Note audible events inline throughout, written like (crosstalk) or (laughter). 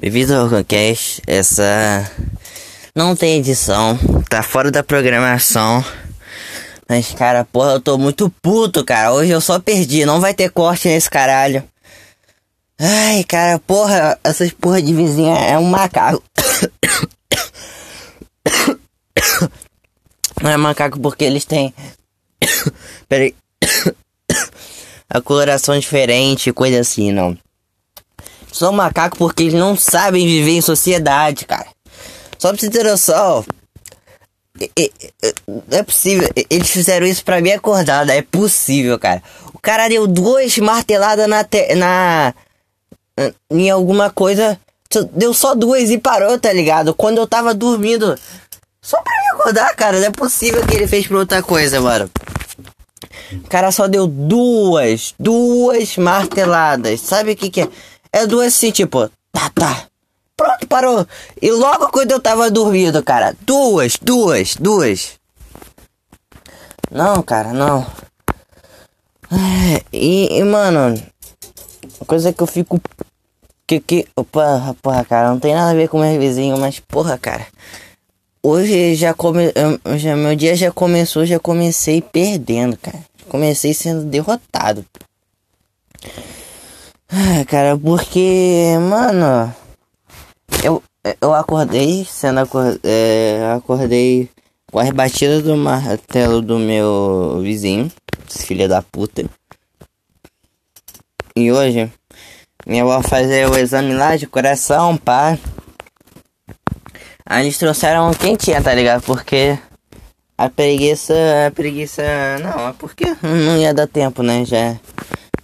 Devido ao Roncast, essa não tem edição, tá fora da programação. Mas, cara, porra, eu tô muito puto, cara. Hoje eu só perdi, não vai ter corte nesse caralho. Ai, cara, porra, essas porra de vizinha é um macaco. (coughs) Não é macaco porque eles têm. (coughs) Peraí. (coughs) A coloração diferente, coisa assim, não. São macaco porque eles não sabem viver em sociedade, cara. Só pra você ter noção. É possível. Eles fizeram isso pra mim acordada. É possível, cara. O cara deu duas marteladas na. Te, na em alguma coisa. Deu só duas e parou, tá ligado? Quando eu tava dormindo. Só pra me acordar, cara. Não é possível que ele fez pra outra coisa, mano. O cara só deu duas. Duas marteladas. Sabe o que que é? É duas assim, tipo. Tá, tá. Pronto, parou. E logo quando eu tava dormindo, cara. Duas, duas, duas. Não, cara, não. É, e, e mano. Coisa que eu fico que que. Opa, porra, cara, não tem nada a ver com meu vizinho, mas porra, cara. Hoje já come. Já, meu dia já começou, já comecei perdendo, cara. Comecei sendo derrotado. Ah, cara, porque, mano. Eu, eu acordei sendo acordei, é, acordei com as batidas do martelo do meu vizinho, filha da puta. E hoje minha avó fazer o exame lá de coração, pá. Aí eles trouxeram quentinha, tá ligado? Porque a preguiça. A preguiça. Não, é porque não ia dar tempo, né? Já.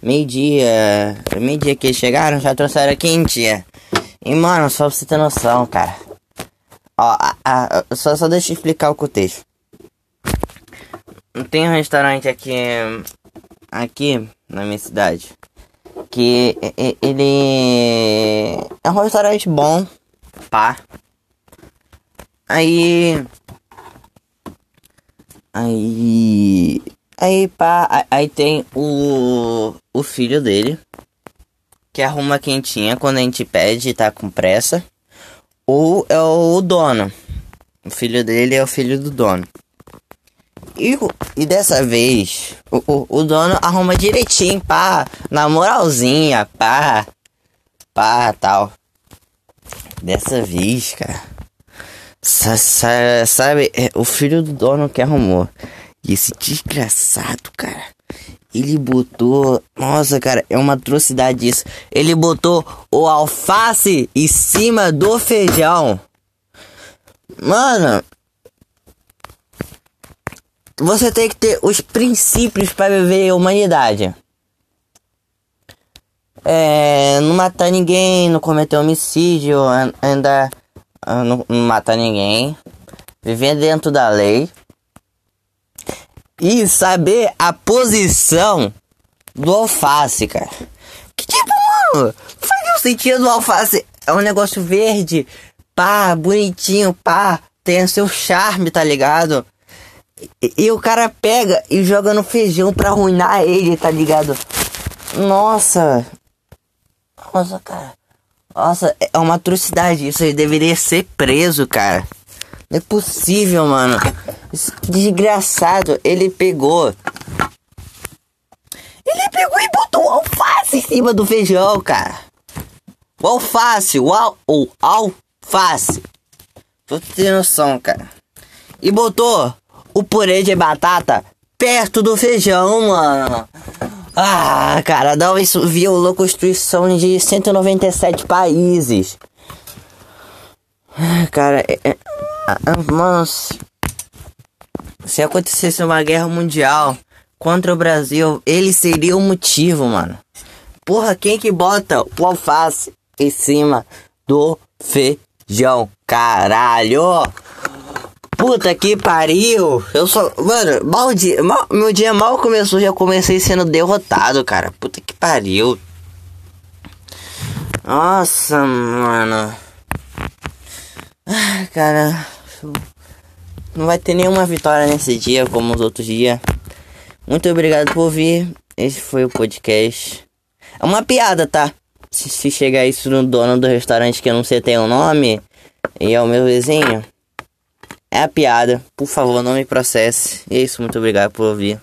Meio-dia. Meio-dia que eles chegaram, já trouxeram a quentinha. E mano, só pra você ter noção, cara. Ó, a, a, só, só deixa eu explicar o contexto. Tem um restaurante aqui. Aqui na minha cidade que ele é um restaurante bom, pá. Aí. Aí. Aí, pá. Aí tem o. Filho dele. Que arruma quentinha quando a gente pede e tá com pressa. Ou é o dono. O filho dele é o filho do dono. E, e dessa vez, o, o, o, dono arruma direitinho, pá, na moralzinha, pá, pá, tal. Dessa vez, cara, sabe, é, o filho do dono que arrumou. E esse desgraçado, cara, ele botou. Nossa, cara, é uma atrocidade isso. Ele botou o alface em cima do feijão. Mano, você tem que ter os princípios para viver a humanidade. É, não matar ninguém, não cometer homicídio, andar, ah, não, não matar ninguém, viver dentro da lei e saber a posição do alface, cara. Que tipo, mano, faz o sentido do alface. É um negócio verde, pá, bonitinho, pá, tem seu charme, tá ligado? E, e, o cara pega e joga no feijão pra arruinar ele, tá ligado? Nossa. Nossa, cara. Nossa, é uma atrocidade. Isso aí deveria ser preso, cara. Não é possível, mano. Desgraçado, ele pegou. Ele pegou e botou o alface em cima do feijão, cara. O alface, o, al, o alface. Tô tendo noção, cara. E botou o purê de batata perto do feijão, mano. Ah, cara, não, isso violou a Constituição de 197 países. Cara, é, é, mano, se acontecesse uma guerra mundial contra o Brasil, ele seria o motivo, mano. Porra, quem que bota o alface em cima do feijão? Caralho! Puta que pariu! Eu só. Mano, mal dia, mal, meu dia mal começou, já comecei sendo derrotado, cara. Puta que pariu. Nossa, mano. Ah, cara. Não vai ter nenhuma vitória nesse dia como os outros dias. Muito obrigado por ouvir. Esse foi o podcast. É uma piada, tá? se, se chegar isso no dono do restaurante que eu não sei tem o um nome e é o meu vizinho, é a piada. Por favor, não me processe. E é isso, muito obrigado por ouvir.